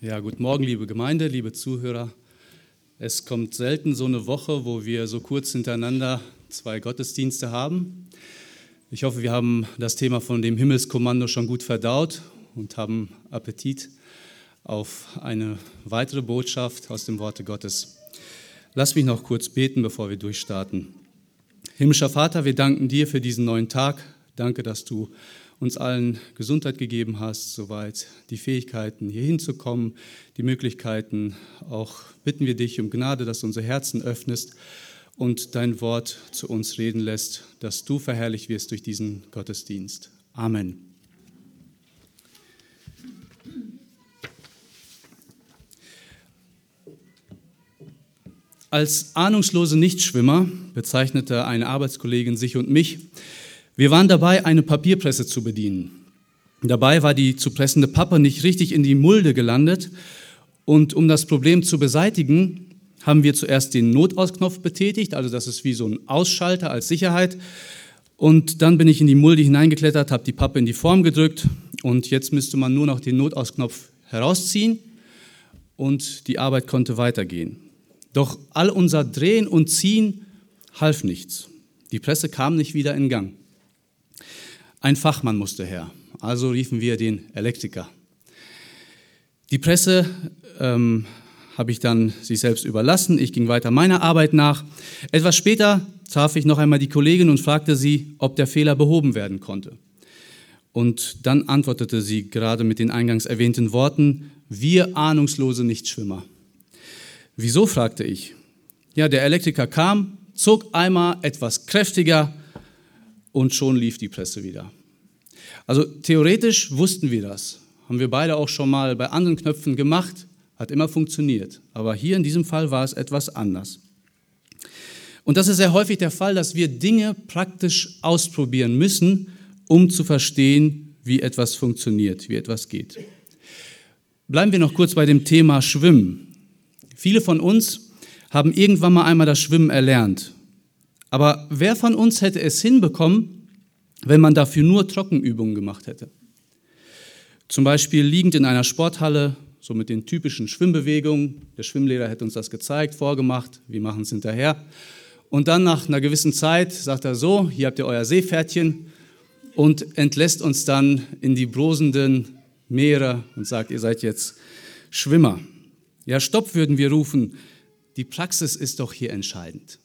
Ja, guten Morgen, liebe Gemeinde, liebe Zuhörer. Es kommt selten so eine Woche, wo wir so kurz hintereinander zwei Gottesdienste haben. Ich hoffe, wir haben das Thema von dem Himmelskommando schon gut verdaut und haben Appetit auf eine weitere Botschaft aus dem Worte Gottes. Lass mich noch kurz beten, bevor wir durchstarten. Himmlischer Vater, wir danken dir für diesen neuen Tag. Danke, dass du uns allen Gesundheit gegeben hast, soweit die Fähigkeiten, hier hinzukommen, die Möglichkeiten. Auch bitten wir dich um Gnade, dass du unsere Herzen öffnest und dein Wort zu uns reden lässt, dass du verherrlicht wirst durch diesen Gottesdienst. Amen. Als ahnungslose Nichtschwimmer bezeichnete eine Arbeitskollegin sich und mich, wir waren dabei, eine Papierpresse zu bedienen. Dabei war die zu pressende Pappe nicht richtig in die Mulde gelandet und um das Problem zu beseitigen, haben wir zuerst den Notausknopf betätigt, also das ist wie so ein Ausschalter als Sicherheit. Und dann bin ich in die Mulde hineingeklettert, habe die Pappe in die Form gedrückt und jetzt müsste man nur noch den Notausknopf herausziehen und die Arbeit konnte weitergehen. Doch all unser Drehen und Ziehen half nichts. Die Presse kam nicht wieder in Gang. Ein Fachmann musste her, also riefen wir den Elektriker. Die Presse ähm, habe ich dann sich selbst überlassen. Ich ging weiter meiner Arbeit nach. Etwas später traf ich noch einmal die Kollegin und fragte sie, ob der Fehler behoben werden konnte. Und dann antwortete sie gerade mit den eingangs erwähnten Worten, wir ahnungslose Nichtschwimmer. Wieso, fragte ich. Ja, der Elektriker kam, zog einmal etwas kräftiger und schon lief die Presse wieder. Also theoretisch wussten wir das, haben wir beide auch schon mal bei anderen Knöpfen gemacht, hat immer funktioniert. Aber hier in diesem Fall war es etwas anders. Und das ist sehr häufig der Fall, dass wir Dinge praktisch ausprobieren müssen, um zu verstehen, wie etwas funktioniert, wie etwas geht. Bleiben wir noch kurz bei dem Thema Schwimmen. Viele von uns haben irgendwann mal einmal das Schwimmen erlernt. Aber wer von uns hätte es hinbekommen, wenn man dafür nur Trockenübungen gemacht hätte? Zum Beispiel liegend in einer Sporthalle, so mit den typischen Schwimmbewegungen. Der Schwimmlehrer hätte uns das gezeigt, vorgemacht, wir machen es hinterher. Und dann nach einer gewissen Zeit sagt er so, hier habt ihr euer Seepferdchen und entlässt uns dann in die brosenden Meere und sagt, ihr seid jetzt Schwimmer. Ja, stopp würden wir rufen, die Praxis ist doch hier entscheidend.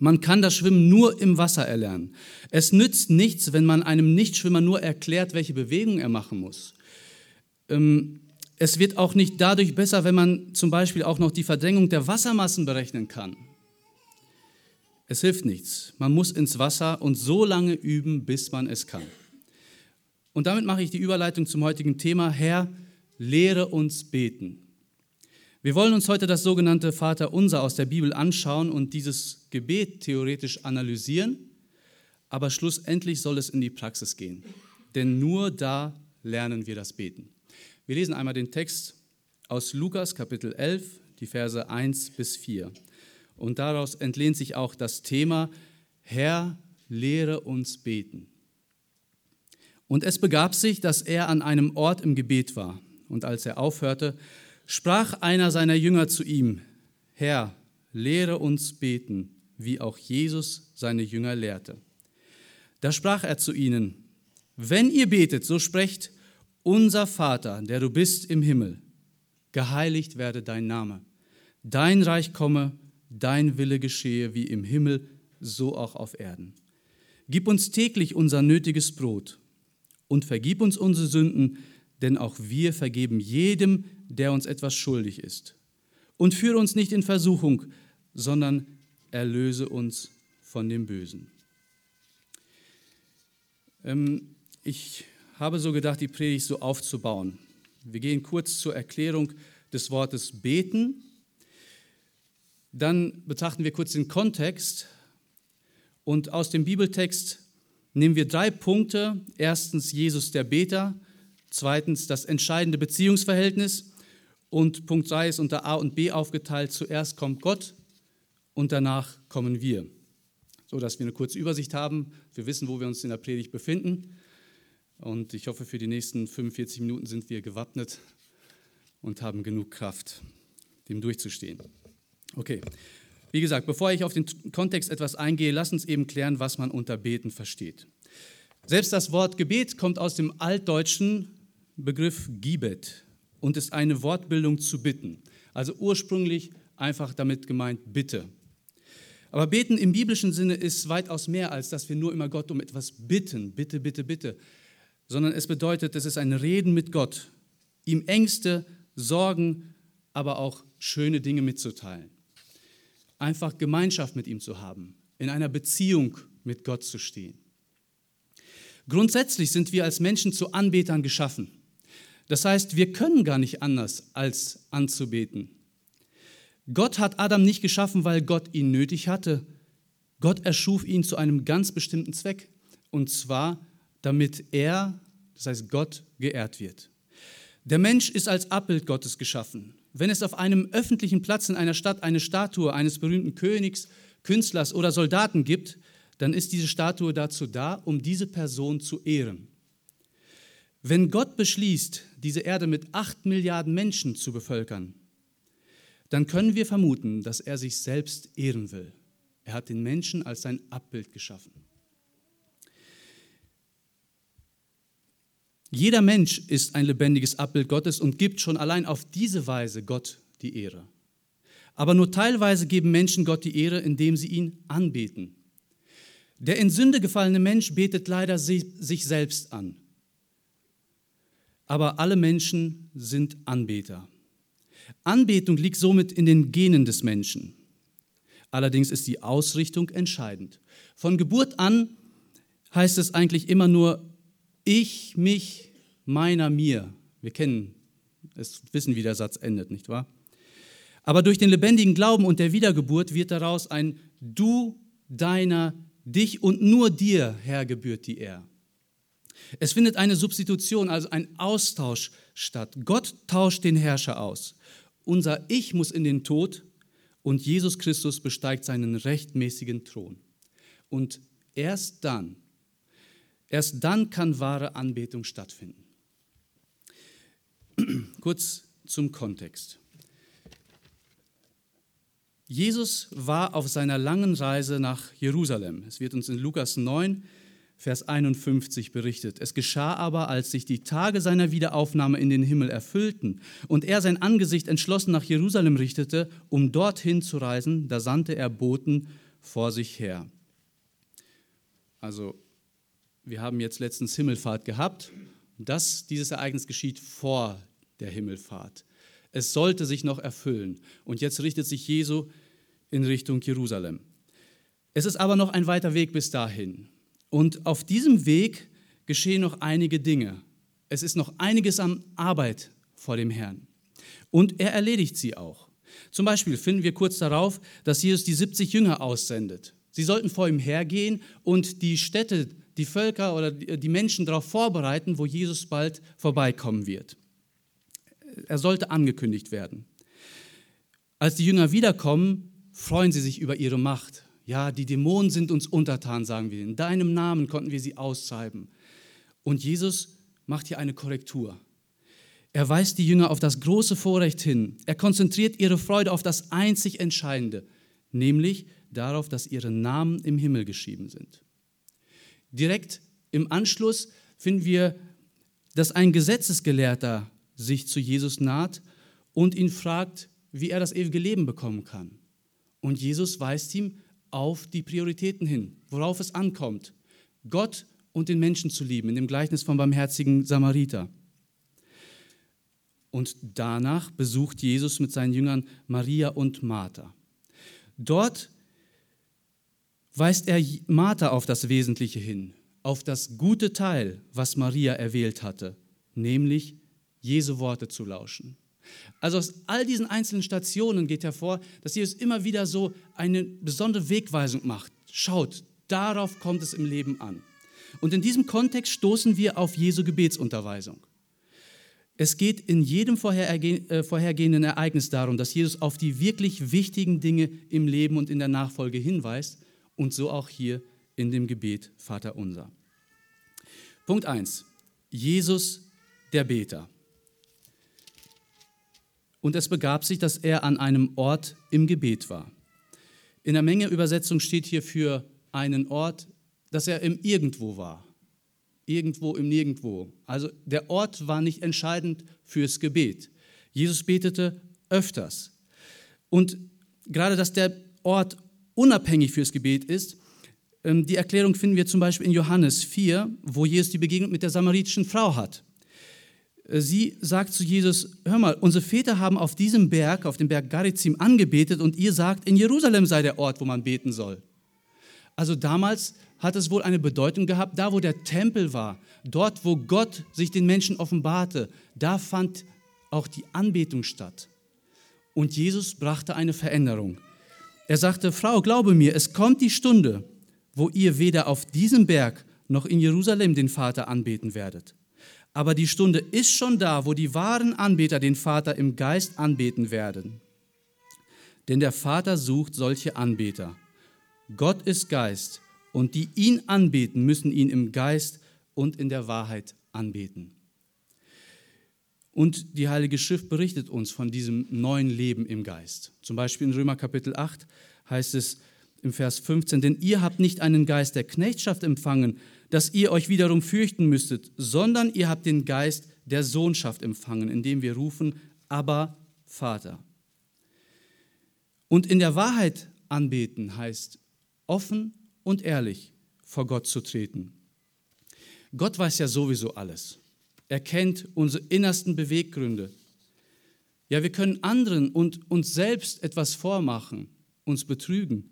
Man kann das Schwimmen nur im Wasser erlernen. Es nützt nichts, wenn man einem Nichtschwimmer nur erklärt, welche Bewegung er machen muss. Ähm, es wird auch nicht dadurch besser, wenn man zum Beispiel auch noch die Verdrängung der Wassermassen berechnen kann. Es hilft nichts. Man muss ins Wasser und so lange üben, bis man es kann. Und damit mache ich die Überleitung zum heutigen Thema. Herr, lehre uns beten. Wir wollen uns heute das sogenannte Vaterunser aus der Bibel anschauen und dieses Gebet theoretisch analysieren, aber schlussendlich soll es in die Praxis gehen. Denn nur da lernen wir das Beten. Wir lesen einmal den Text aus Lukas Kapitel 11, die Verse 1 bis 4. Und daraus entlehnt sich auch das Thema, Herr, lehre uns beten. Und es begab sich, dass er an einem Ort im Gebet war. Und als er aufhörte, sprach einer seiner Jünger zu ihm, Herr, lehre uns beten, wie auch Jesus seine Jünger lehrte. Da sprach er zu ihnen, wenn ihr betet, so sprecht, unser Vater, der du bist im Himmel, geheiligt werde dein Name, dein Reich komme, dein Wille geschehe wie im Himmel, so auch auf Erden. Gib uns täglich unser nötiges Brot und vergib uns unsere Sünden, denn auch wir vergeben jedem, der uns etwas schuldig ist. Und führe uns nicht in Versuchung, sondern erlöse uns von dem Bösen. Ähm, ich habe so gedacht, die Predigt so aufzubauen. Wir gehen kurz zur Erklärung des Wortes beten. Dann betrachten wir kurz den Kontext und aus dem Bibeltext nehmen wir drei Punkte. Erstens Jesus der Beter, zweitens das entscheidende Beziehungsverhältnis und Punkt 3 ist unter A und B aufgeteilt. Zuerst kommt Gott und danach kommen wir. So dass wir eine kurze Übersicht haben. Wir wissen, wo wir uns in der Predigt befinden. Und ich hoffe, für die nächsten 45 Minuten sind wir gewappnet und haben genug Kraft, dem durchzustehen. Okay, wie gesagt, bevor ich auf den Kontext etwas eingehe, lass uns eben klären, was man unter Beten versteht. Selbst das Wort Gebet kommt aus dem altdeutschen Begriff Gibet und ist eine Wortbildung zu bitten. Also ursprünglich einfach damit gemeint Bitte. Aber beten im biblischen Sinne ist weitaus mehr, als dass wir nur immer Gott um etwas bitten, bitte, bitte, bitte, sondern es bedeutet, es ist ein Reden mit Gott, ihm Ängste, Sorgen, aber auch schöne Dinge mitzuteilen. Einfach Gemeinschaft mit ihm zu haben, in einer Beziehung mit Gott zu stehen. Grundsätzlich sind wir als Menschen zu Anbetern geschaffen. Das heißt, wir können gar nicht anders als anzubeten. Gott hat Adam nicht geschaffen, weil Gott ihn nötig hatte. Gott erschuf ihn zu einem ganz bestimmten Zweck. Und zwar, damit er, das heißt Gott, geehrt wird. Der Mensch ist als Abbild Gottes geschaffen. Wenn es auf einem öffentlichen Platz in einer Stadt eine Statue eines berühmten Königs, Künstlers oder Soldaten gibt, dann ist diese Statue dazu da, um diese Person zu ehren. Wenn Gott beschließt, diese Erde mit acht Milliarden Menschen zu bevölkern, dann können wir vermuten, dass er sich selbst ehren will. Er hat den Menschen als sein Abbild geschaffen. Jeder Mensch ist ein lebendiges Abbild Gottes und gibt schon allein auf diese Weise Gott die Ehre. Aber nur teilweise geben Menschen Gott die Ehre, indem sie ihn anbeten. Der in Sünde gefallene Mensch betet leider sich selbst an. Aber alle Menschen sind Anbeter. Anbetung liegt somit in den Genen des Menschen. Allerdings ist die Ausrichtung entscheidend. Von Geburt an heißt es eigentlich immer nur ich, mich, meiner, mir. Wir kennen es, wissen, wie der Satz endet, nicht wahr? Aber durch den lebendigen Glauben und der Wiedergeburt wird daraus ein Du, deiner, dich und nur dir, Herr, gebührt die Ehre. Es findet eine Substitution, also ein Austausch statt. Gott tauscht den Herrscher aus. Unser Ich muss in den Tod und Jesus Christus besteigt seinen rechtmäßigen Thron. Und erst dann, erst dann kann wahre Anbetung stattfinden. Kurz zum Kontext. Jesus war auf seiner langen Reise nach Jerusalem. Es wird uns in Lukas 9 Vers 51 berichtet. Es geschah aber, als sich die Tage seiner Wiederaufnahme in den Himmel erfüllten und er sein Angesicht entschlossen nach Jerusalem richtete, um dorthin zu reisen, da sandte er Boten vor sich her. Also, wir haben jetzt letztens Himmelfahrt gehabt. Das, dieses Ereignis geschieht vor der Himmelfahrt. Es sollte sich noch erfüllen. Und jetzt richtet sich Jesu in Richtung Jerusalem. Es ist aber noch ein weiter Weg bis dahin. Und auf diesem Weg geschehen noch einige Dinge. Es ist noch einiges an Arbeit vor dem Herrn. Und er erledigt sie auch. Zum Beispiel finden wir kurz darauf, dass Jesus die 70 Jünger aussendet. Sie sollten vor ihm hergehen und die Städte, die Völker oder die Menschen darauf vorbereiten, wo Jesus bald vorbeikommen wird. Er sollte angekündigt werden. Als die Jünger wiederkommen, freuen sie sich über ihre Macht, ja, die Dämonen sind uns untertan, sagen wir. In deinem Namen konnten wir sie austreiben. Und Jesus macht hier eine Korrektur. Er weist die Jünger auf das große Vorrecht hin. Er konzentriert ihre Freude auf das einzig Entscheidende, nämlich darauf, dass ihre Namen im Himmel geschrieben sind. Direkt im Anschluss finden wir, dass ein Gesetzesgelehrter sich zu Jesus naht und ihn fragt, wie er das ewige Leben bekommen kann. Und Jesus weist ihm auf die Prioritäten hin, worauf es ankommt. Gott und den Menschen zu lieben, in dem Gleichnis vom barmherzigen Samariter. Und danach besucht Jesus mit seinen Jüngern Maria und Martha. Dort weist er Martha auf das Wesentliche hin, auf das gute Teil, was Maria erwählt hatte, nämlich Jesu Worte zu lauschen. Also aus all diesen einzelnen Stationen geht hervor, dass Jesus immer wieder so eine besondere Wegweisung macht. Schaut, darauf kommt es im Leben an. Und in diesem Kontext stoßen wir auf Jesu Gebetsunterweisung. Es geht in jedem äh, vorhergehenden Ereignis darum, dass Jesus auf die wirklich wichtigen Dinge im Leben und in der Nachfolge hinweist und so auch hier in dem Gebet Vater unser. Punkt 1. Jesus der Beter. Und es begab sich, dass er an einem Ort im Gebet war. In der Menge Übersetzung steht hier für einen Ort, dass er im Irgendwo war. Irgendwo im Nirgendwo. Also der Ort war nicht entscheidend fürs Gebet. Jesus betete öfters. Und gerade, dass der Ort unabhängig fürs Gebet ist, ähm, die Erklärung finden wir zum Beispiel in Johannes 4, wo Jesus die Begegnung mit der samaritischen Frau hat. Äh, sie sagt zu Jesus, hör mal, unsere Väter haben auf diesem Berg, auf dem Berg Garizim angebetet und ihr sagt, in Jerusalem sei der Ort, wo man beten soll. Also damals hat es wohl eine Bedeutung gehabt, da wo der Tempel war, dort wo Gott sich den Menschen offenbarte, da fand auch die Anbetung statt. Und Jesus brachte eine Veränderung. Er sagte, Frau, glaube mir, es kommt die Stunde, wo ihr weder auf diesem Berg noch in Jerusalem den Vater anbeten werdet. Aber die Stunde ist schon da, wo die wahren Anbeter den Vater im Geist anbeten werden. Denn der Vater sucht solche Anbeter. Gott ist Geist und die ihn anbeten, müssen ihn im Geist und in der Wahrheit anbeten. Und die Heilige Schrift berichtet uns von diesem neuen Leben im Geist. Zum Beispiel in Römer Kapitel 8 heißt es im Vers 15, denn ihr habt nicht einen Geist der Knechtschaft empfangen, dass ihr euch wiederum fürchten müsstet, sondern ihr habt den Geist der Sohnschaft empfangen, indem wir rufen, aber Vater. Und in der Wahrheit anbeten heißt offen und ehrlich vor Gott zu treten. Gott weiß ja sowieso alles. Er kennt unsere innersten Beweggründe. Ja, wir können anderen und uns selbst etwas vormachen, uns betrügen,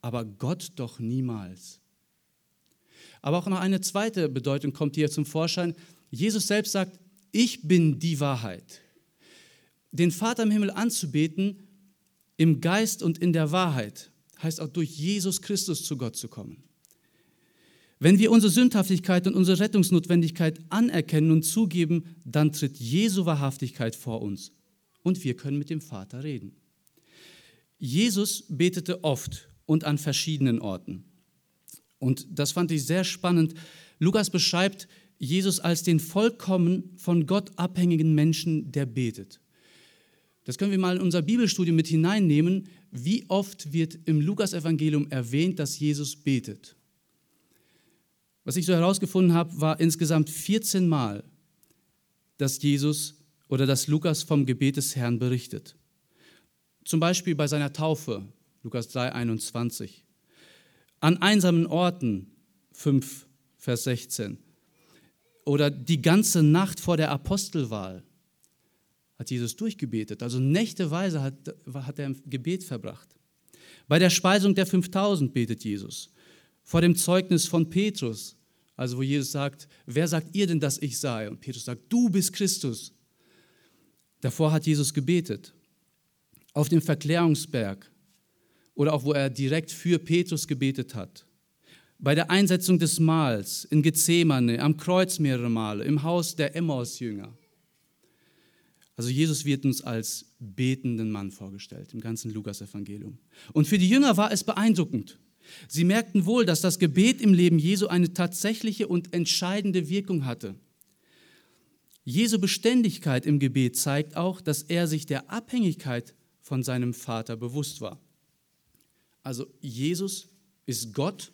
aber Gott doch niemals. Aber auch noch eine zweite Bedeutung kommt hier zum Vorschein. Jesus selbst sagt, ich bin die Wahrheit. Den Vater im Himmel anzubeten, im Geist und in der Wahrheit, heißt auch durch Jesus Christus zu Gott zu kommen. Wenn wir unsere Sündhaftigkeit und unsere Rettungsnotwendigkeit anerkennen und zugeben, dann tritt Jesu Wahrhaftigkeit vor uns und wir können mit dem Vater reden. Jesus betete oft und an verschiedenen Orten. Und das fand ich sehr spannend. Lukas beschreibt Jesus als den vollkommen von Gott abhängigen Menschen, der betet. Das können wir mal in unser Bibelstudium mit hineinnehmen. Wie oft wird im Lukasevangelium erwähnt, dass Jesus betet? Was ich so herausgefunden habe, war insgesamt 14 Mal, dass Jesus oder dass Lukas vom Gebet des Herrn berichtet. Zum Beispiel bei seiner Taufe, Lukas 3, 21. An einsamen Orten, 5, Vers 16. Oder die ganze Nacht vor der Apostelwahl hat Jesus durchgebetet. Also nächteweise hat, hat er im Gebet verbracht. Bei der Speisung der 5000 betet Jesus. Vor dem Zeugnis von Petrus also wo Jesus sagt, wer sagt ihr denn, dass ich sei? Und Petrus sagt, du bist Christus. Davor hat Jesus gebetet. Auf dem Verklärungsberg oder auch wo er direkt für Petrus gebetet hat. Bei der Einsetzung des Mahls in Gethsemane, am Kreuz mehrere Male, im Haus der Emmaus-Jünger. Also Jesus wird uns als betenden Mann vorgestellt im ganzen Lukas-Evangelium. Und für die Jünger war es beeindruckend. Sie merkten wohl, dass das Gebet im Leben Jesu eine tatsächliche und entscheidende Wirkung hatte. Jesu Beständigkeit im Gebet zeigt auch, dass er sich der Abhängigkeit von seinem Vater bewusst war. Also Jesus ist Gott.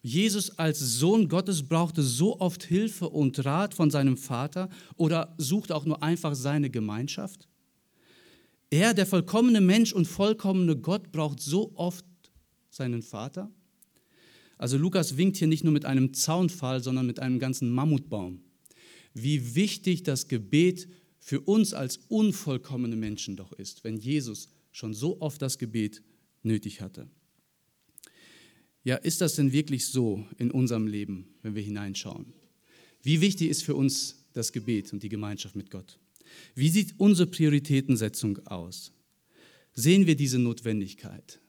Jesus als Sohn Gottes brauchte so oft Hilfe und Rat von seinem Vater oder suchte auch nur einfach seine Gemeinschaft. Er, der vollkommene Mensch und vollkommene Gott, braucht so oft seinen Vater? Also Lukas winkt hier nicht nur mit einem Zaunfall, sondern mit einem ganzen Mammutbaum. Wie wichtig das Gebet für uns als unvollkommene Menschen doch ist, wenn Jesus schon so oft das Gebet nötig hatte. Ja, ist das denn wirklich so in unserem Leben, wenn wir hineinschauen? Wie wichtig ist für uns das Gebet und die Gemeinschaft mit Gott? Wie sieht unsere Prioritätensetzung aus? Sehen wir diese Notwendigkeit?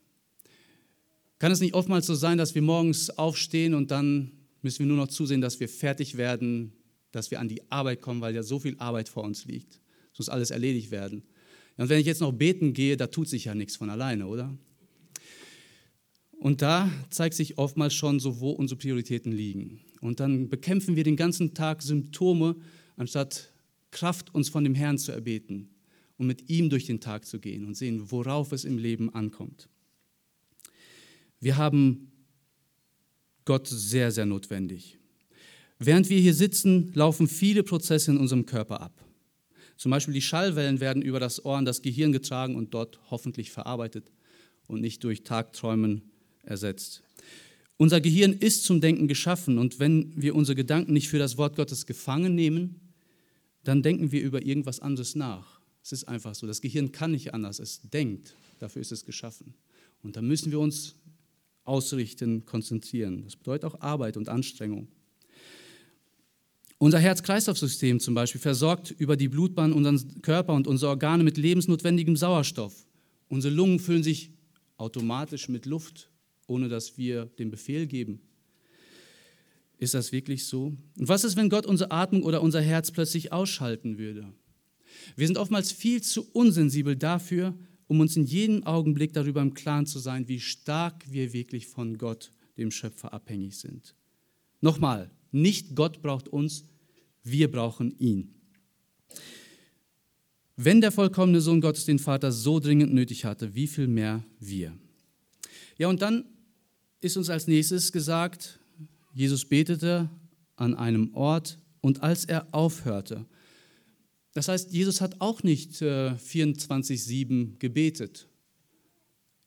Kann es nicht oftmals so sein, dass wir morgens aufstehen und dann müssen wir nur noch zusehen, dass wir fertig werden, dass wir an die Arbeit kommen, weil ja so viel Arbeit vor uns liegt. Es muss alles erledigt werden. Und wenn ich jetzt noch beten gehe, da tut sich ja nichts von alleine, oder? Und da zeigt sich oftmals schon so, wo unsere Prioritäten liegen. Und dann bekämpfen wir den ganzen Tag Symptome, anstatt Kraft uns von dem Herrn zu erbeten. um mit ihm durch den Tag zu gehen und sehen, worauf es im Leben ankommt. Wir haben Gott sehr, sehr notwendig. Während wir hier sitzen, laufen viele Prozesse in unserem Körper ab. Zum Beispiel die Schallwellen werden über das Ohr an das Gehirn getragen und dort hoffentlich verarbeitet und nicht durch Tagträumen ersetzt. Unser Gehirn ist zum Denken geschaffen und wenn wir unsere Gedanken nicht für das Wort Gottes gefangen nehmen, dann denken wir über irgendwas anderes nach. Es ist einfach so. Das Gehirn kann nicht anders. Es denkt. Dafür ist es geschaffen. Und da müssen wir uns ausrichten, konzentrieren. Das bedeutet auch Arbeit und Anstrengung. Unser Herz-Kreislauf-System zum Beispiel versorgt über die Blutbahn unseren Körper und unsere Organe mit lebensnotwendigem Sauerstoff. Unsere Lungen füllen sich automatisch mit Luft, ohne dass wir den Befehl geben. Ist das wirklich so? Und was ist, wenn Gott unsere Atmung oder unser Herz plötzlich ausschalten würde? Wir sind oftmals viel zu unsensibel dafür, um uns in jedem Augenblick darüber im Klaren zu sein, wie stark wir wirklich von Gott, dem Schöpfer, abhängig sind. Nochmal, nicht Gott braucht uns, wir brauchen ihn. Wenn der vollkommene Sohn Gottes den Vater so dringend nötig hatte, wie viel mehr wir? Ja, und dann ist uns als nächstes gesagt, Jesus betete an einem Ort und als er aufhörte, das heißt, Jesus hat auch nicht äh, 24-7 gebetet.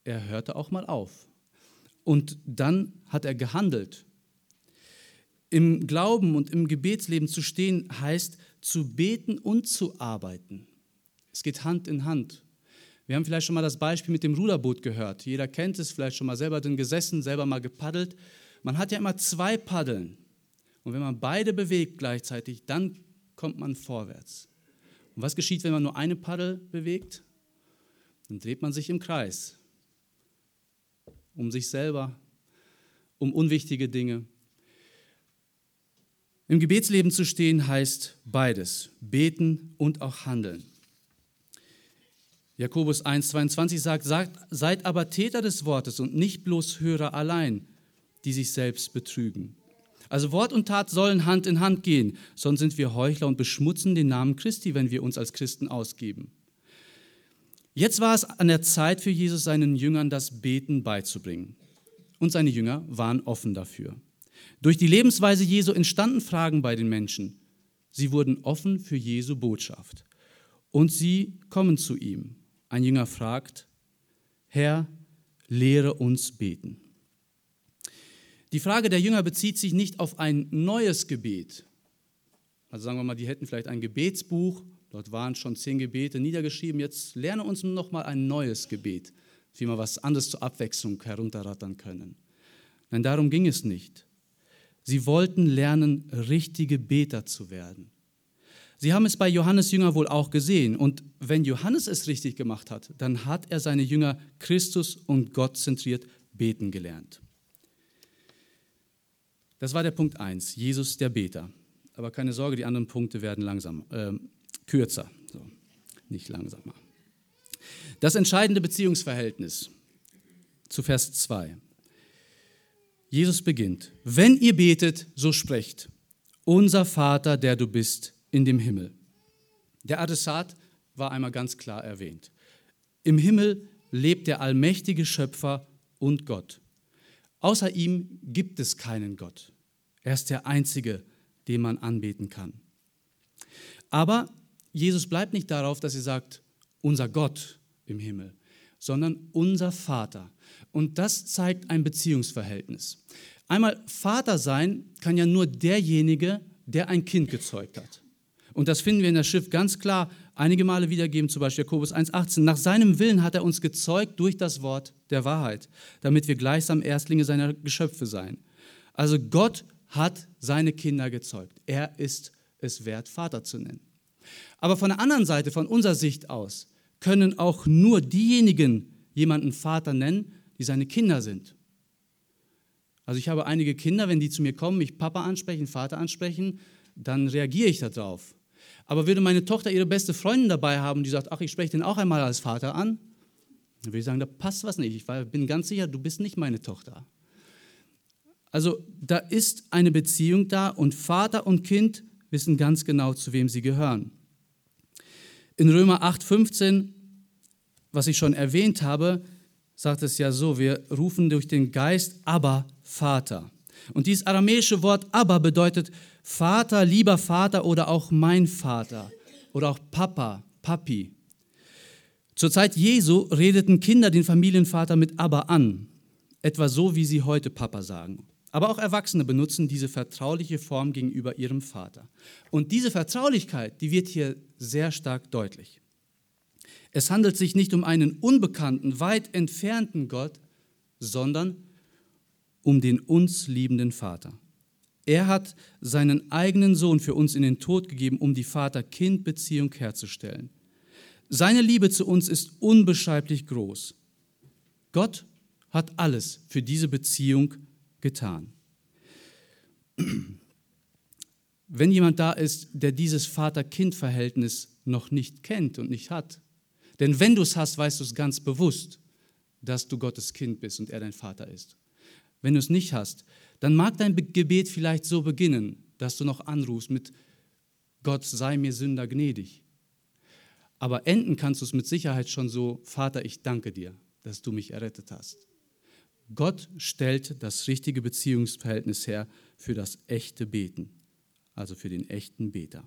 Er hörte auch mal auf. Und dann hat er gehandelt. Im Glauben und im Gebetsleben zu stehen heißt zu beten und zu arbeiten. Es geht Hand in Hand. Wir haben vielleicht schon mal das Beispiel mit dem Ruderboot gehört. Jeder kennt es, vielleicht schon mal selber drin gesessen, selber mal gepaddelt. Man hat ja immer zwei Paddeln. Und wenn man beide bewegt gleichzeitig, dann kommt man vorwärts. Und was geschieht, wenn man nur eine Paddel bewegt? Dann dreht man sich im Kreis. Um sich selber, um unwichtige Dinge. Im Gebetsleben zu stehen heißt beides, beten und auch handeln. Jakobus 1,22 sagt, sagt, seid aber Täter des Wortes und nicht bloß Hörer allein, die sich selbst betrügen. Also Wort und Tat sollen Hand in Hand gehen, sonst sind wir Heuchler und beschmutzen den Namen Christi, wenn wir uns als Christen ausgeben. Jetzt war es an der Zeit für Jesus, seinen Jüngern das Beten beizubringen. Und seine Jünger waren offen dafür. Durch die Lebensweise Jesu entstanden Fragen bei den Menschen. Sie wurden offen für Jesu Botschaft. Und sie kommen zu ihm. Ein Jünger fragt, Herr, lehre uns beten. Die Frage der Jünger bezieht sich nicht auf ein neues Gebet. Also sagen wir mal, die hätten vielleicht ein Gebetsbuch, dort waren schon zehn Gebete niedergeschrieben, jetzt lerne uns noch mal ein neues Gebet, wie wir was anderes zur Abwechslung herunterrattern können. Nein, darum ging es nicht. Sie wollten lernen, richtige Beter zu werden. Sie haben es bei Johannes Jünger wohl auch gesehen. Und wenn Johannes es richtig gemacht hat, dann hat er seine Jünger Christus und Gott zentriert beten gelernt. Das war der Punkt 1, Jesus der Beter. Aber keine Sorge, die anderen Punkte werden langsam, äh, kürzer, so, nicht langsamer. Das entscheidende Beziehungsverhältnis zu Vers 2. Jesus beginnt, wenn ihr betet, so sprecht, unser Vater, der du bist in dem Himmel. Der Adressat war einmal ganz klar erwähnt. Im Himmel lebt der allmächtige Schöpfer und Gott. Außer ihm gibt es keinen Gott. Er ist der Einzige, den man anbeten kann. Aber Jesus bleibt nicht darauf, dass er sagt, unser Gott im Himmel, sondern unser Vater. Und das zeigt ein Beziehungsverhältnis. Einmal Vater sein kann ja nur derjenige, der ein Kind gezeugt hat. Und das finden wir in der Schrift ganz klar einige Male wiedergeben, zum Beispiel Jakobus 1,18. Nach seinem Willen hat er uns gezeugt durch das Wort der Wahrheit, damit wir gleichsam Erstlinge seiner Geschöpfe seien. Also Gott hat seine Kinder gezeugt. Er ist es wert, Vater zu nennen. Aber von der anderen Seite, von unserer Sicht aus, können auch nur diejenigen jemanden Vater nennen, die seine Kinder sind. Also ich habe einige Kinder, wenn die zu mir kommen, mich Papa ansprechen, Vater ansprechen, dann reagiere ich darauf. Aber würde meine Tochter ihre beste Freundin dabei haben, die sagt, ach, ich spreche den auch einmal als Vater an, dann würde ich sagen, da passt was nicht. Ich bin ganz sicher, du bist nicht meine Tochter. Also da ist eine Beziehung da und Vater und Kind wissen ganz genau, zu wem sie gehören. In Römer 8:15, was ich schon erwähnt habe, sagt es ja so, wir rufen durch den Geist aber Vater. Und dieses aramäische Wort aber bedeutet Vater, lieber Vater oder auch mein Vater oder auch Papa, Papi. Zur Zeit Jesu redeten Kinder den Familienvater mit aber an, etwa so, wie sie heute Papa sagen. Aber auch Erwachsene benutzen diese vertrauliche Form gegenüber ihrem Vater. Und diese Vertraulichkeit, die wird hier sehr stark deutlich. Es handelt sich nicht um einen unbekannten, weit entfernten Gott, sondern um den uns liebenden Vater. Er hat seinen eigenen Sohn für uns in den Tod gegeben, um die Vater-Kind-Beziehung herzustellen. Seine Liebe zu uns ist unbeschreiblich groß. Gott hat alles für diese Beziehung getan. Wenn jemand da ist, der dieses Vater-Kind-Verhältnis noch nicht kennt und nicht hat, denn wenn du es hast, weißt du es ganz bewusst, dass du Gottes Kind bist und er dein Vater ist. Wenn du es nicht hast, dann mag dein Gebet vielleicht so beginnen, dass du noch anrufst mit Gott sei mir Sünder gnädig. Aber enden kannst du es mit Sicherheit schon so, Vater, ich danke dir, dass du mich errettet hast. Gott stellt das richtige Beziehungsverhältnis her für das echte Beten, also für den echten Beter.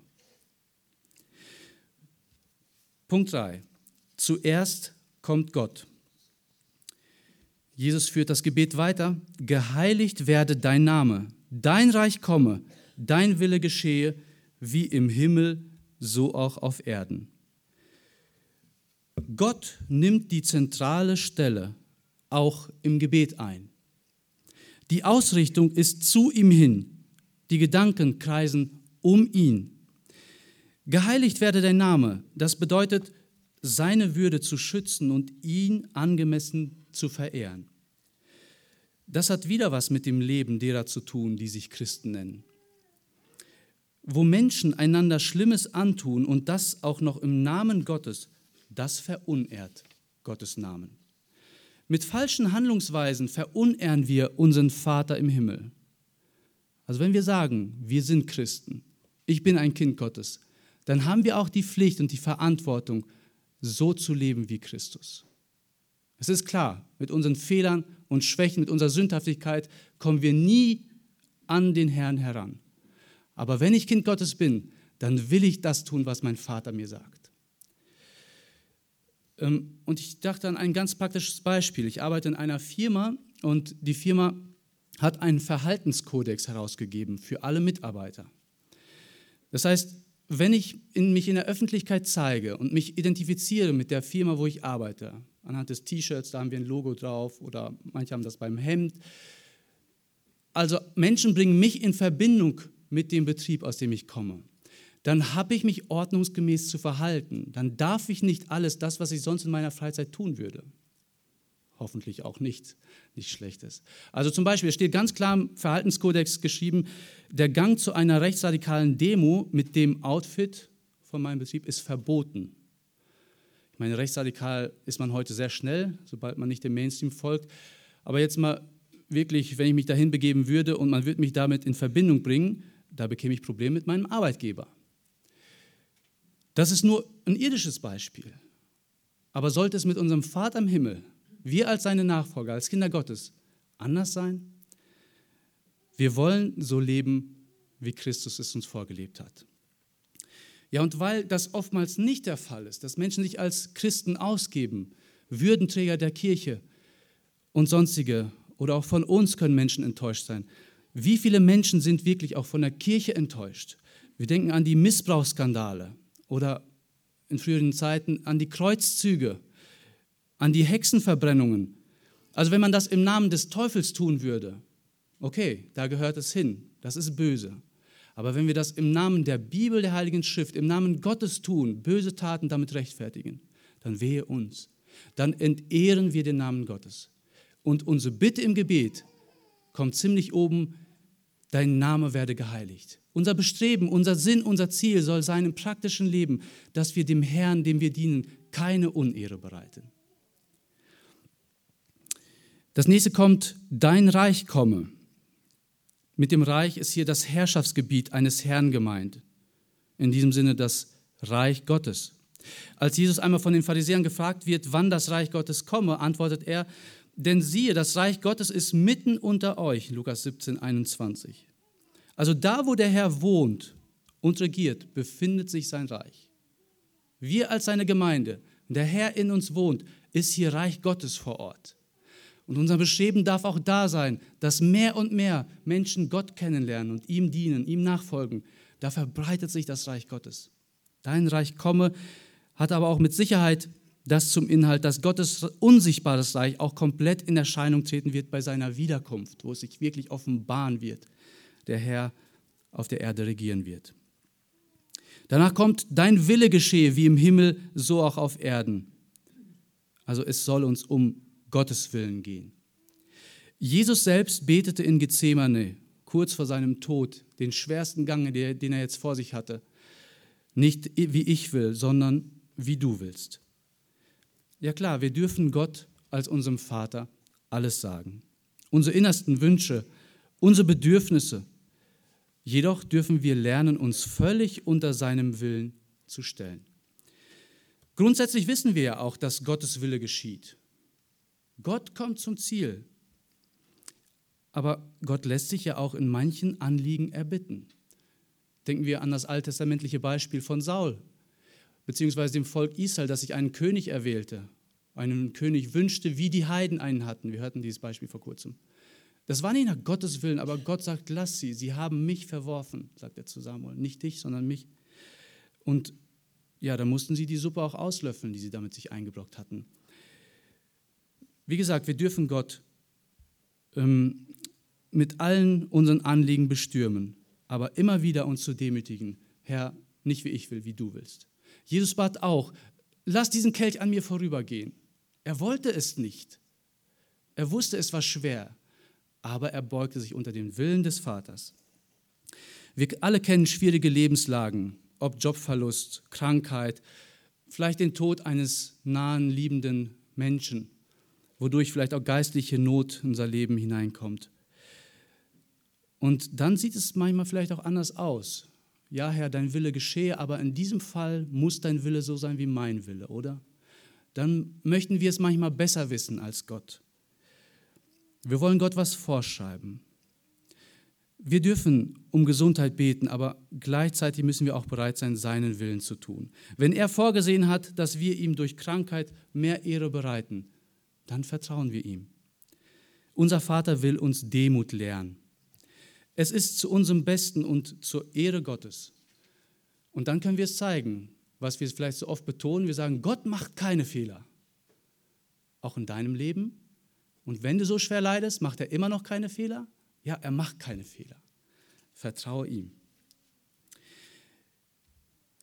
Punkt 3. Zuerst kommt Gott. Jesus führt das Gebet weiter. Geheiligt werde dein Name, dein Reich komme, dein Wille geschehe, wie im Himmel, so auch auf Erden. Gott nimmt die zentrale Stelle auch im Gebet ein. Die Ausrichtung ist zu ihm hin. Die Gedanken kreisen um ihn. Geheiligt werde dein Name. Das bedeutet, seine Würde zu schützen und ihn angemessen zu verehren. Das hat wieder was mit dem Leben derer zu tun, die sich Christen nennen. Wo Menschen einander Schlimmes antun und das auch noch im Namen Gottes, das verunehrt Gottes Namen. Mit falschen Handlungsweisen verunehren wir unseren Vater im Himmel. Also wenn wir sagen, wir sind Christen, ich bin ein Kind Gottes, dann haben wir auch die Pflicht und die Verantwortung, so zu leben wie Christus. Es ist klar, mit unseren Fehlern und Schwächen, mit unserer Sündhaftigkeit kommen wir nie an den Herrn heran. Aber wenn ich Kind Gottes bin, dann will ich das tun, was mein Vater mir sagt. Ähm, und ich dachte an ein ganz praktisches Beispiel. Ich arbeite in einer Firma und die Firma hat einen Verhaltenskodex herausgegeben für alle Mitarbeiter. Das heißt, wenn ich in mich in der Öffentlichkeit zeige und mich identifiziere mit der Firma, wo ich arbeite, anhand des T-Shirts, da haben wir ein Logo drauf oder manche haben das beim Hemd. Also Menschen bringen mich in Verbindung mit dem Betrieb, aus dem ich komme. Dann habe ich mich ordnungsgemäß zu verhalten. Dann darf ich nicht alles das, was ich sonst in meiner Freizeit tun würde. Hoffentlich auch nicht, nichts Schlechtes. Also zum Beispiel, steht ganz klar im Verhaltenskodex geschrieben, der Gang zu einer rechtsradikalen Demo mit dem Outfit von meinem Betrieb ist verboten. Ich meine, rechtsradikal ist man heute sehr schnell, sobald man nicht dem Mainstream folgt. Aber jetzt mal wirklich, wenn ich mich dahin begeben würde und man würde mich damit in Verbindung bringen, da bekäme ich Probleme mit meinem Arbeitgeber. Das ist nur ein irdisches Beispiel. Aber sollte es mit unserem Vater im Himmel, wir als seine Nachfolger, als Kinder Gottes, anders sein? Wir wollen so leben, wie Christus es uns vorgelebt hat. Ja, und weil das oftmals nicht der Fall ist, dass Menschen sich als Christen ausgeben, Würdenträger der Kirche und sonstige oder auch von uns können Menschen enttäuscht sein. Wie viele Menschen sind wirklich auch von der Kirche enttäuscht? Wir denken an die Missbrauchsskandale oder in früheren Zeiten an die Kreuzzüge, an die Hexenverbrennungen. Also wenn man das im Namen des Teufels tun würde, okay, da gehört es hin, das ist böse. Aber wenn wir das im Namen der Bibel, der Heiligen Schrift, im Namen Gottes tun, böse Taten damit rechtfertigen, dann wehe uns. Dann entehren wir den Namen Gottes. Und unsere Bitte im Gebet kommt ziemlich oben, dein Name werde geheiligt. Unser Bestreben, unser Sinn, unser Ziel soll sein im praktischen Leben, dass wir dem Herrn, dem wir dienen, keine Unehre bereiten. Das nächste kommt, dein Reich komme. Mit dem Reich ist hier das Herrschaftsgebiet eines Herrn gemeint. In diesem Sinne das Reich Gottes. Als Jesus einmal von den Pharisäern gefragt wird, wann das Reich Gottes komme, antwortet er, denn siehe, das Reich Gottes ist mitten unter euch, Lukas 17, 21. Also da, wo der Herr wohnt und regiert, befindet sich sein Reich. Wir als seine Gemeinde, der Herr in uns wohnt, ist hier Reich Gottes vor Ort. Und unser Bestreben darf auch da sein, dass mehr und mehr Menschen Gott kennenlernen und ihm dienen, ihm nachfolgen. Da verbreitet sich das Reich Gottes. Dein Reich komme, hat aber auch mit Sicherheit das zum Inhalt, dass Gottes unsichtbares Reich auch komplett in Erscheinung treten wird bei seiner Wiederkunft, wo es sich wirklich offenbaren wird, der Herr auf der Erde regieren wird. Danach kommt, dein Wille geschehe wie im Himmel, so auch auf Erden. Also es soll uns um Gottes Willen gehen. Jesus selbst betete in Gethsemane, kurz vor seinem Tod, den schwersten Gang, den er jetzt vor sich hatte. Nicht wie ich will, sondern wie du willst. Ja klar, wir dürfen Gott als unserem Vater alles sagen. Unsere innersten Wünsche, unsere Bedürfnisse. Jedoch dürfen wir lernen, uns völlig unter seinem Willen zu stellen. Grundsätzlich wissen wir ja auch, dass Gottes Wille geschieht. Gott kommt zum Ziel. Aber Gott lässt sich ja auch in manchen Anliegen erbitten. Denken wir an das alttestamentliche Beispiel von Saul, beziehungsweise dem Volk Israel, das sich einen König erwählte, einen König wünschte, wie die Heiden einen hatten. Wir hörten dieses Beispiel vor kurzem. Das war nicht nach Gottes Willen, aber Gott sagt, lass sie, sie haben mich verworfen, sagt er zu Samuel. Nicht dich, sondern mich. Und ja, da mussten sie die Suppe auch auslöffeln, die sie damit sich eingebrockt hatten. Wie gesagt, wir dürfen Gott ähm, mit allen unseren Anliegen bestürmen, aber immer wieder uns zu demütigen, Herr, nicht wie ich will, wie du willst. Jesus bat auch, lass diesen Kelch an mir vorübergehen. Er wollte es nicht. Er wusste, es war schwer, aber er beugte sich unter den Willen des Vaters. Wir alle kennen schwierige Lebenslagen, ob Jobverlust, Krankheit, vielleicht den Tod eines nahen, liebenden Menschen wodurch vielleicht auch geistliche Not in unser Leben hineinkommt. Und dann sieht es manchmal vielleicht auch anders aus. Ja, Herr, dein Wille geschehe, aber in diesem Fall muss dein Wille so sein wie mein Wille, oder? Dann möchten wir es manchmal besser wissen als Gott. Wir wollen Gott was vorschreiben. Wir dürfen um Gesundheit beten, aber gleichzeitig müssen wir auch bereit sein, seinen Willen zu tun. Wenn er vorgesehen hat, dass wir ihm durch Krankheit mehr Ehre bereiten, dann vertrauen wir ihm. Unser Vater will uns Demut lernen. Es ist zu unserem Besten und zur Ehre Gottes. Und dann können wir es zeigen, was wir vielleicht so oft betonen. Wir sagen, Gott macht keine Fehler. Auch in deinem Leben. Und wenn du so schwer leidest, macht er immer noch keine Fehler? Ja, er macht keine Fehler. Vertraue ihm.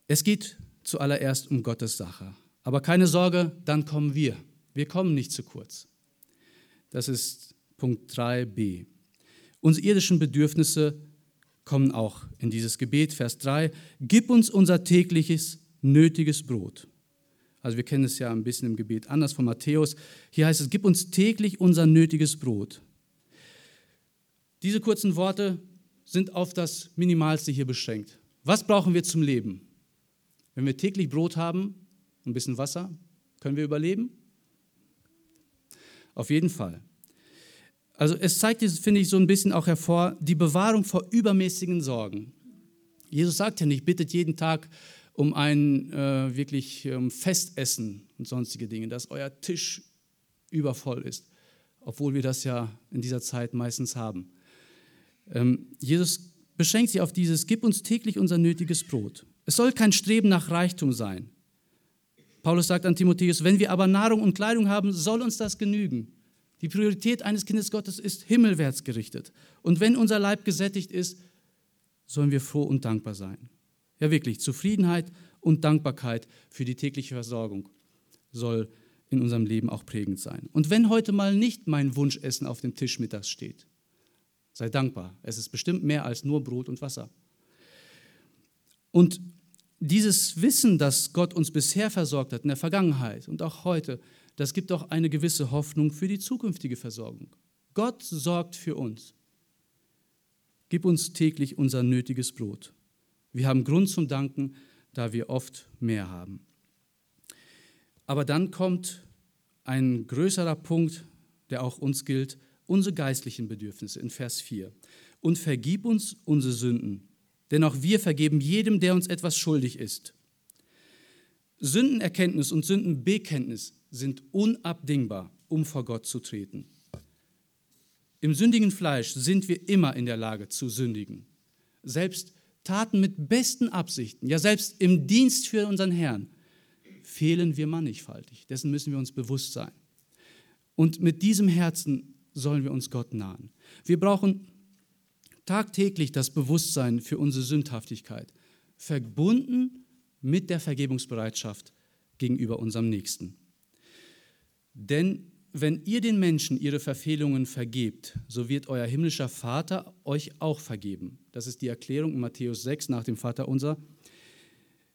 Es geht zuallererst um Gottes Sache. Aber keine Sorge, dann kommen wir. Wir kommen nicht zu kurz. Das ist Punkt 3b. Unsere irdischen Bedürfnisse kommen auch in dieses Gebet, Vers 3. Gib uns unser tägliches, nötiges Brot. Also wir kennen es ja ein bisschen im Gebet anders von Matthäus. Hier heißt es, gib uns täglich unser nötiges Brot. Diese kurzen Worte sind auf das Minimalste hier beschränkt. Was brauchen wir zum Leben? Wenn wir täglich Brot haben ein bisschen Wasser, können wir überleben? Auf jeden Fall. Also es zeigt, finde ich, so ein bisschen auch hervor, die Bewahrung vor übermäßigen Sorgen. Jesus sagt ja nicht, bittet jeden Tag um ein äh, wirklich um Festessen und sonstige Dinge, dass euer Tisch übervoll ist, obwohl wir das ja in dieser Zeit meistens haben. Ähm, Jesus beschränkt sich auf dieses, gib uns täglich unser nötiges Brot. Es soll kein Streben nach Reichtum sein. Paulus sagt an Timotheus, wenn wir aber Nahrung und Kleidung haben, soll uns das genügen. Die Priorität eines Kindes Gottes ist himmelwärts gerichtet. Und wenn unser Leib gesättigt ist, sollen wir froh und dankbar sein. Ja wirklich, Zufriedenheit und Dankbarkeit für die tägliche Versorgung soll in unserem Leben auch prägend sein. Und wenn heute mal nicht mein Wunschessen auf dem Tisch mittags steht, sei dankbar. Es ist bestimmt mehr als nur Brot und Wasser. Und dieses Wissen, das Gott uns bisher versorgt hat in der Vergangenheit und auch heute, das gibt auch eine gewisse Hoffnung für die zukünftige Versorgung. Gott sorgt für uns. Gib uns täglich unser nötiges Brot. Wir haben Grund zum Danken, da wir oft mehr haben. Aber dann kommt ein größerer Punkt, der auch uns gilt, unsere geistlichen Bedürfnisse in Vers 4. Und vergib uns unsere Sünden, denn auch wir vergeben jedem, der uns etwas schuldig ist. Sündenerkenntnis und Sündenbekenntnis sind unabdingbar, um vor Gott zu treten. Im sündigen Fleisch sind wir immer in der Lage zu sündigen. Selbst Taten mit besten Absichten, ja selbst im Dienst für unseren Herrn, fehlen wir mannigfaltig. Dessen müssen wir uns bewusst sein. Und mit diesem Herzen sollen wir uns Gott nahen. Wir brauchen tagtäglich das Bewusstsein für unsere Sündhaftigkeit, verbunden mit der Vergebungsbereitschaft gegenüber unserem Nächsten. Denn wenn ihr den Menschen ihre Verfehlungen vergebt, so wird euer himmlischer Vater euch auch vergeben. Das ist die Erklärung in Matthäus 6 nach dem Vater unser.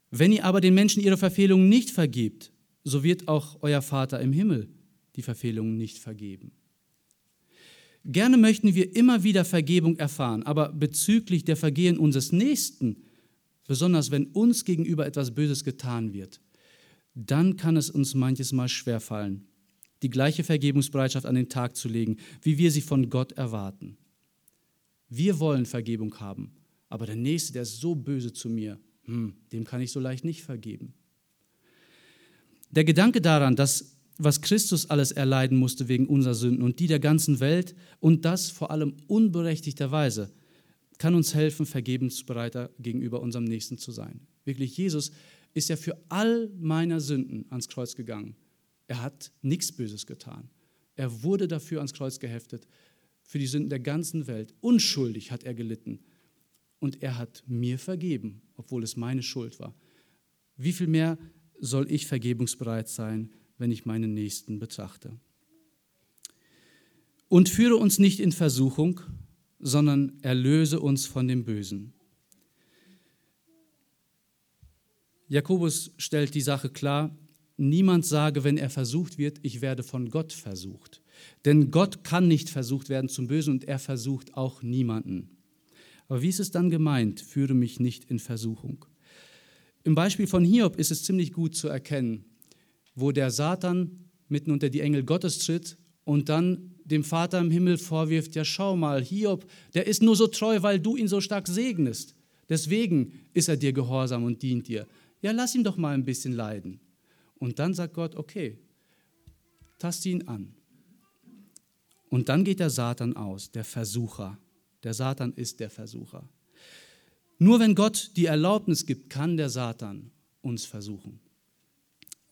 Wenn ihr aber den Menschen ihre Verfehlungen nicht vergebt, so wird auch euer Vater im Himmel die Verfehlungen nicht vergeben. Gerne möchten wir immer wieder Vergebung erfahren, aber bezüglich der Vergehen unseres Nächsten, besonders wenn uns gegenüber etwas Böses getan wird, dann kann es uns manches Mal schwerfallen, die gleiche Vergebungsbereitschaft an den Tag zu legen, wie wir sie von Gott erwarten. Wir wollen Vergebung haben, aber der Nächste, der ist so böse zu mir, hm, dem kann ich so leicht nicht vergeben. Der Gedanke daran, dass was Christus alles erleiden musste wegen unserer Sünden und die der ganzen Welt und das vor allem unberechtigterweise, kann uns helfen, vergebensbereiter gegenüber unserem Nächsten zu sein. Wirklich, Jesus ist ja für all meine Sünden ans Kreuz gegangen. Er hat nichts Böses getan. Er wurde dafür ans Kreuz geheftet, für die Sünden der ganzen Welt. Unschuldig hat er gelitten. Und er hat mir vergeben, obwohl es meine Schuld war. Wie viel mehr soll ich vergebungsbereit sein, wenn ich meinen Nächsten betrachte? Und führe uns nicht in Versuchung, sondern erlöse uns von dem Bösen. Jakobus stellt die Sache klar, niemand sage, wenn er versucht wird, ich werde von Gott versucht. Denn Gott kann nicht versucht werden zum Bösen und er versucht auch niemanden. Aber wie ist es dann gemeint, führe mich nicht in Versuchung? Im Beispiel von Hiob ist es ziemlich gut zu erkennen, wo der Satan mitten unter die Engel Gottes tritt und dann dem Vater im Himmel vorwirft, ja schau mal, Hiob, der ist nur so treu, weil du ihn so stark segnest. Deswegen ist er dir gehorsam und dient dir. Ja, lass ihn doch mal ein bisschen leiden. Und dann sagt Gott, okay, tast ihn an. Und dann geht der Satan aus, der Versucher. Der Satan ist der Versucher. Nur wenn Gott die Erlaubnis gibt, kann der Satan uns versuchen.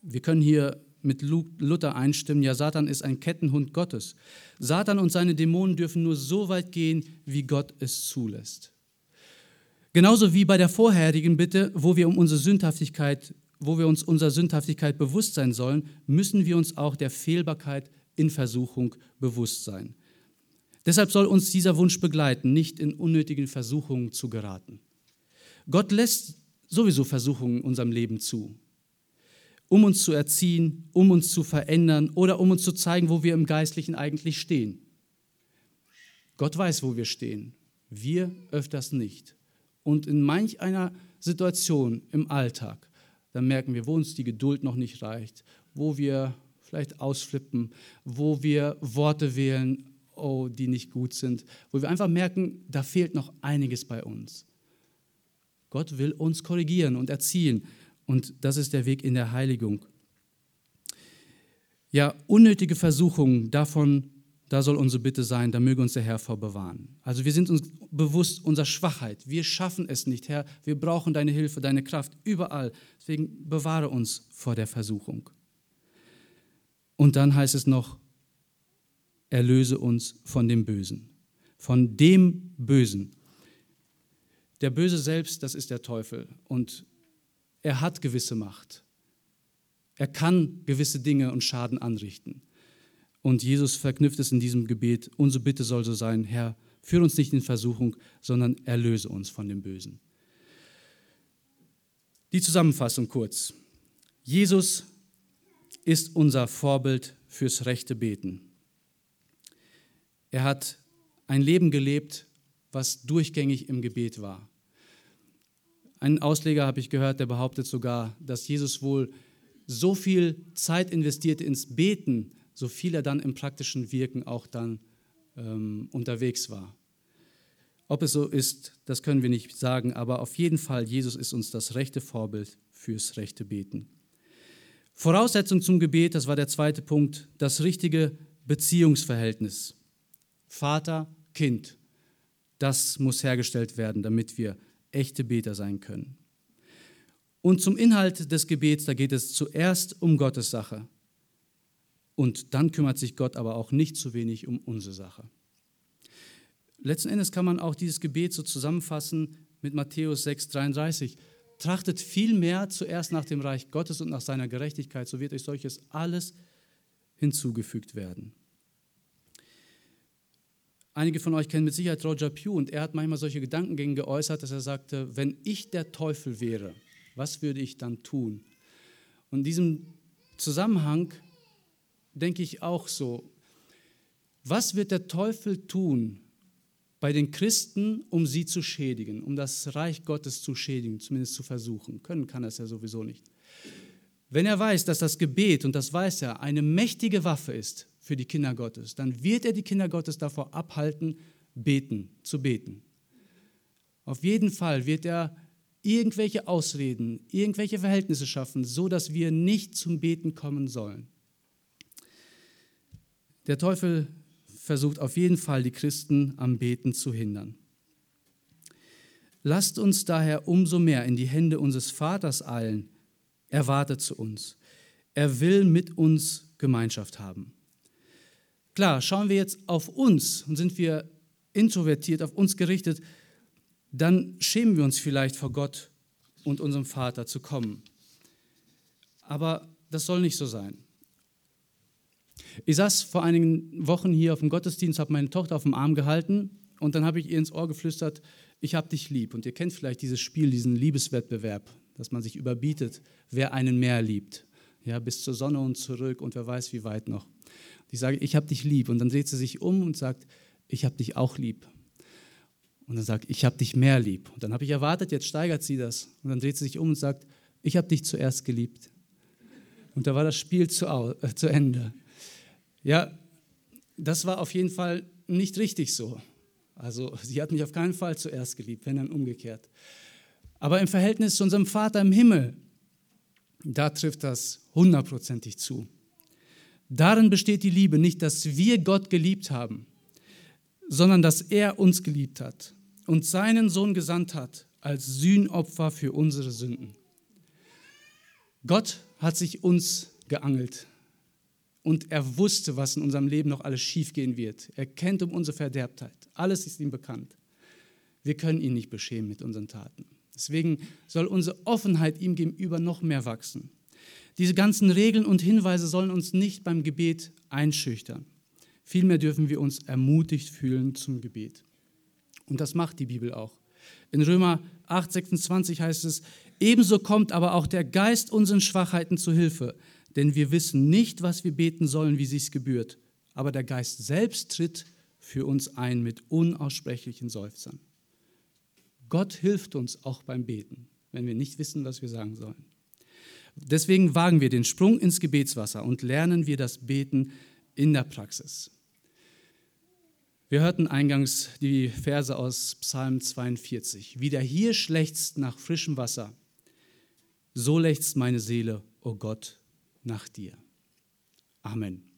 Wir können hier mit Luther einstimmen, ja, Satan ist ein Kettenhund Gottes. Satan und seine Dämonen dürfen nur so weit gehen, wie Gott es zulässt. Genauso wie bei der vorherigen Bitte, wo wir um unsere Sündhaftigkeit wo wir uns unserer Sündhaftigkeit bewusst sein sollen, müssen wir uns auch der Fehlbarkeit in Versuchung bewusst sein. Deshalb soll uns dieser Wunsch begleiten, nicht in unnötigen Versuchungen zu geraten. Gott lässt sowieso Versuchungen in unserem Leben zu, um uns zu erziehen, um uns zu verändern oder um uns zu zeigen, wo wir im Geistlichen eigentlich stehen. Gott weiß, wo wir stehen, wir öfters nicht. Und in manch einer Situation im Alltag dann merken wir, wo uns die Geduld noch nicht reicht, wo wir vielleicht ausflippen, wo wir Worte wählen, oh, die nicht gut sind, wo wir einfach merken, da fehlt noch einiges bei uns. Gott will uns korrigieren und erziehen und das ist der Weg in der Heiligung. Ja, unnötige Versuchungen, davon da soll unsere Bitte sein, da möge uns der Herr vorbewahren. Also wir sind uns bewusst unserer Schwachheit. Wir schaffen es nicht, Herr. Wir brauchen deine Hilfe, deine Kraft überall. Deswegen bewahre uns vor der Versuchung. Und dann heißt es noch, erlöse uns von dem Bösen. Von dem Bösen. Der Böse selbst, das ist der Teufel. Und er hat gewisse Macht. Er kann gewisse Dinge und Schaden anrichten. Und Jesus verknüpft es in diesem Gebet. Unsere Bitte soll so sein, Herr, führe uns nicht in Versuchung, sondern erlöse uns von dem Bösen. Die Zusammenfassung kurz. Jesus ist unser Vorbild fürs rechte Beten. Er hat ein Leben gelebt, was durchgängig im Gebet war. Einen Ausleger habe ich gehört, der behauptet sogar, dass Jesus wohl so viel Zeit investierte ins Beten, so viel er dann im praktischen Wirken auch dann ähm, unterwegs war. Ob es so ist, das können wir nicht sagen, aber auf jeden Fall, Jesus ist uns das rechte Vorbild fürs rechte Beten. Voraussetzung zum Gebet, das war der zweite Punkt, das richtige Beziehungsverhältnis. Vater, Kind. Das muss hergestellt werden, damit wir echte Beter sein können. Und zum Inhalt des Gebets, da geht es zuerst um Gottes Sache. Und dann kümmert sich Gott aber auch nicht zu wenig um unsere Sache. Letzten Endes kann man auch dieses Gebet so zusammenfassen mit Matthäus 6,33. Trachtet vielmehr zuerst nach dem Reich Gottes und nach seiner Gerechtigkeit, so wird euch solches alles hinzugefügt werden. Einige von euch kennen mit Sicherheit Roger Pugh und er hat manchmal solche Gedankengänge geäußert, dass er sagte, wenn ich der Teufel wäre, was würde ich dann tun? Und in diesem Zusammenhang denke ich auch so, was wird der Teufel tun bei den Christen, um sie zu schädigen, um das Reich Gottes zu schädigen, zumindest zu versuchen? Können kann er es ja sowieso nicht. Wenn er weiß, dass das Gebet, und das weiß er, eine mächtige Waffe ist für die Kinder Gottes, dann wird er die Kinder Gottes davor abhalten, beten, zu beten. Auf jeden Fall wird er irgendwelche Ausreden, irgendwelche Verhältnisse schaffen, so dass wir nicht zum Beten kommen sollen. Der Teufel versucht auf jeden Fall, die Christen am Beten zu hindern. Lasst uns daher umso mehr in die Hände unseres Vaters eilen. Er wartet zu uns. Er will mit uns Gemeinschaft haben. Klar, schauen wir jetzt auf uns und sind wir introvertiert, auf uns gerichtet, dann schämen wir uns vielleicht vor Gott und unserem Vater zu kommen. Aber das soll nicht so sein. Ich saß vor einigen Wochen hier auf dem Gottesdienst, habe meine Tochter auf dem Arm gehalten und dann habe ich ihr ins Ohr geflüstert, ich habe dich lieb. Und ihr kennt vielleicht dieses Spiel, diesen Liebeswettbewerb, dass man sich überbietet, wer einen mehr liebt. Ja, bis zur Sonne und zurück und wer weiß, wie weit noch. Ich sage, ich habe dich lieb. Und dann dreht sie sich um und sagt, ich habe dich auch lieb. Und dann sagt, ich habe dich mehr lieb. Und dann habe ich erwartet, jetzt steigert sie das. Und dann dreht sie sich um und sagt, ich habe dich zuerst geliebt. Und da war das Spiel zu, äh, zu Ende. Ja, das war auf jeden Fall nicht richtig so. Also sie hat mich auf keinen Fall zuerst geliebt, wenn dann umgekehrt. Aber im Verhältnis zu unserem Vater im Himmel, da trifft das hundertprozentig zu. Darin besteht die Liebe, nicht, dass wir Gott geliebt haben, sondern dass er uns geliebt hat und seinen Sohn gesandt hat als Sühnopfer für unsere Sünden. Gott hat sich uns geangelt und er wusste, was in unserem Leben noch alles schiefgehen wird. Er kennt um unsere Verderbtheit. Alles ist ihm bekannt. Wir können ihn nicht beschämen mit unseren Taten. Deswegen soll unsere Offenheit ihm gegenüber noch mehr wachsen. Diese ganzen Regeln und Hinweise sollen uns nicht beim Gebet einschüchtern. Vielmehr dürfen wir uns ermutigt fühlen zum Gebet. Und das macht die Bibel auch. In Römer 8, 26 heißt es, ebenso kommt aber auch der Geist unseren Schwachheiten zu Hilfe, denn wir wissen nicht, was wir beten sollen, wie sich's gebührt, aber der Geist selbst tritt für uns ein mit unaussprechlichen Seufzern. Gott hilft uns auch beim Beten, wenn wir nicht wissen, was wir sagen sollen. Deswegen wagen wir den Sprung ins Gebetswasser und lernen wir das Beten in der Praxis. Wir hörten eingangs die Verse aus Psalm 42. Wie der Hirsch lechzt nach frischem Wasser, so lechzt meine Seele, o oh Gott, nach dir. Amen.